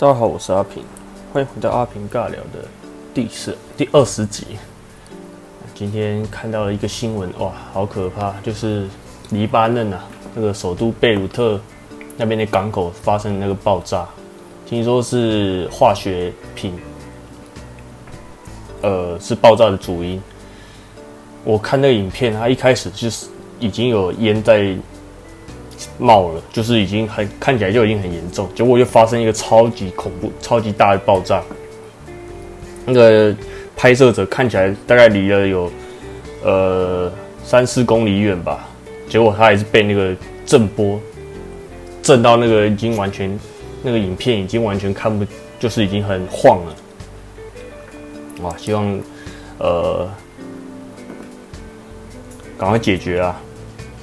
大家好，我是阿平，欢迎回到阿平尬聊的第四第二十集。今天看到了一个新闻，哇，好可怕！就是黎巴嫩啊，那个首都贝鲁特那边的港口发生那个爆炸，听说是化学品，呃，是爆炸的主因。我看那个影片，它一开始就是已经有烟在。冒了，就是已经很看起来就已经很严重，结果又发生一个超级恐怖、超级大的爆炸。那个拍摄者看起来大概离了有呃三四公里远吧，结果他还是被那个震波震到那个已经完全那个影片已经完全看不，就是已经很晃了。哇，希望呃赶快解决啊！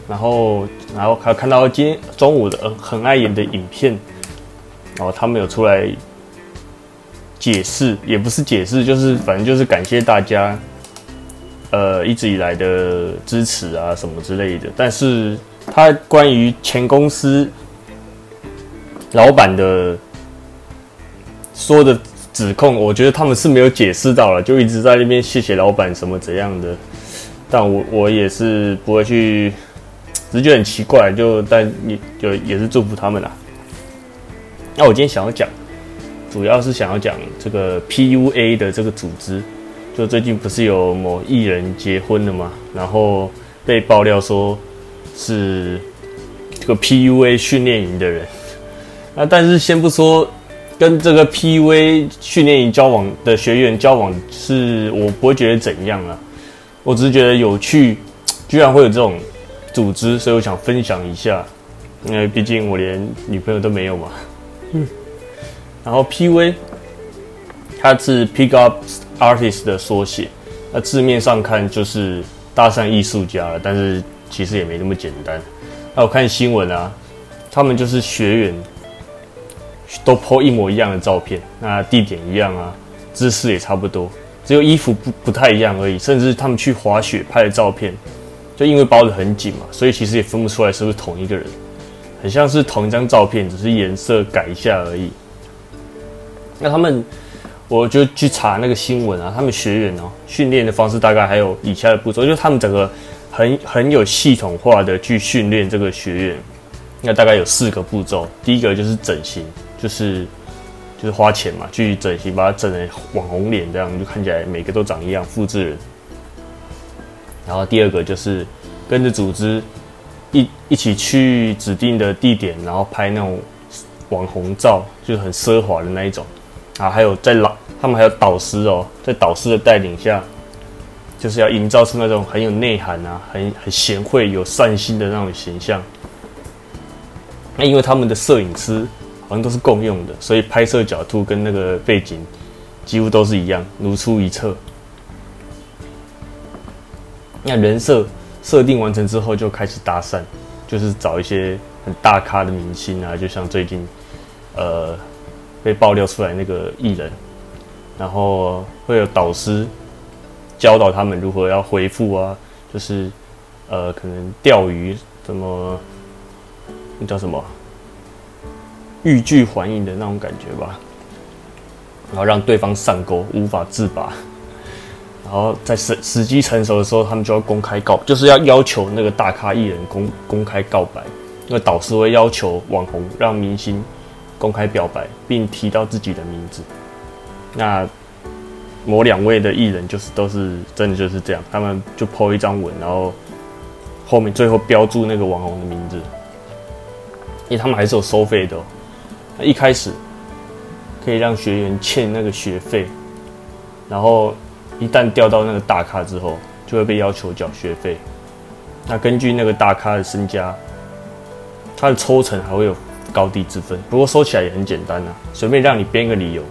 然后，然后还看到今天中午的很爱演的影片，然后他们有出来解释，也不是解释，就是反正就是感谢大家，呃，一直以来的支持啊什么之类的。但是他关于前公司老板的说的指控，我觉得他们是没有解释到了，就一直在那边谢谢老板什么怎样的。但我我也是不会去。只是觉得很奇怪，就但你就也是祝福他们啦。那我今天想要讲，主要是想要讲这个 PUA 的这个组织。就最近不是有某艺人结婚了吗？然后被爆料说是这个 PUA 训练营的人。那但是先不说跟这个 PUA 训练营交往的学员交往，是我不会觉得怎样啊。我只是觉得有趣，居然会有这种。组织，所以我想分享一下，因为毕竟我连女朋友都没有嘛。嗯。然后 P.V. 它是 Pick Up Artist 的缩写，那字面上看就是搭讪艺术家了，但是其实也没那么简单。那我看新闻啊，他们就是学员都 po 一模一样的照片，那地点一样啊，姿势也差不多，只有衣服不不太一样而已，甚至他们去滑雪拍的照片。就因为包的很紧嘛，所以其实也分不出来是不是同一个人，很像是同一张照片，只是颜色改一下而已。那他们，我就去查那个新闻啊，他们学员哦，训练的方式大概还有以下的步骤，就是他们整个很很有系统化的去训练这个学员。那大概有四个步骤，第一个就是整形，就是就是花钱嘛，去整形，把它整成网红脸这样，就看起来每个都长一样，复制人。然后第二个就是跟着组织一一起去指定的地点，然后拍那种网红照，就很奢华的那一种。啊，还有在老他们还有导师哦，在导师的带领下，就是要营造出那种很有内涵啊、很很贤惠、有善心的那种形象。那因为他们的摄影师好像都是共用的，所以拍摄角度跟那个背景几乎都是一样，如出一辙。那人设设定完成之后，就开始搭讪，就是找一些很大咖的明星啊，就像最近，呃，被爆料出来那个艺人，然后会有导师教导他们如何要回复啊，就是呃，可能钓鱼怎么，那叫什么，欲拒还迎的那种感觉吧，然后让对方上钩，无法自拔。然后在时时机成熟的时候，他们就要公开告，就是要要求那个大咖艺人公公开告白。那导师会要求网红让明星公开表白，并提到自己的名字。那某两位的艺人就是都是真的就是这样，他们就 po 一张文，然后后面最后标注那个网红的名字，因为他们还是有收费的。那一开始可以让学员欠那个学费，然后。一旦调到那个大咖之后，就会被要求缴学费。那根据那个大咖的身家，他的抽成还会有高低之分。不过收起来也很简单呐，随便让你编个理由，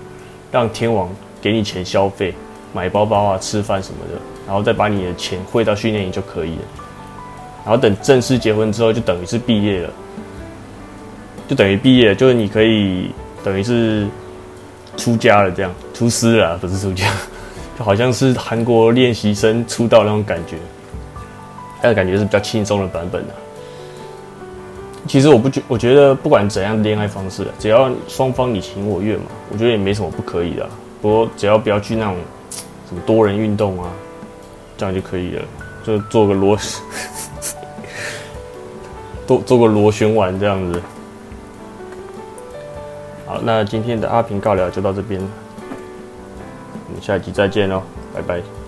让天王给你钱消费、买包包啊、吃饭什么的，然后再把你的钱汇到训练营就可以了。然后等正式结婚之后，就等于是毕业了，就等于毕业，就是你可以等于是出家了，这样出师了，不是出家。就好像是韩国练习生出道那种感觉，但是感觉是比较轻松的版本啊。其实我不觉，我觉得不管怎样的恋爱方式，只要双方你情我愿嘛，我觉得也没什么不可以的。不过只要不要去那种 什么多人运动啊，这样就可以了，就做个螺，做做个螺旋丸这样子。好，那今天的阿平尬聊就到这边，我们下集再见喽，拜拜。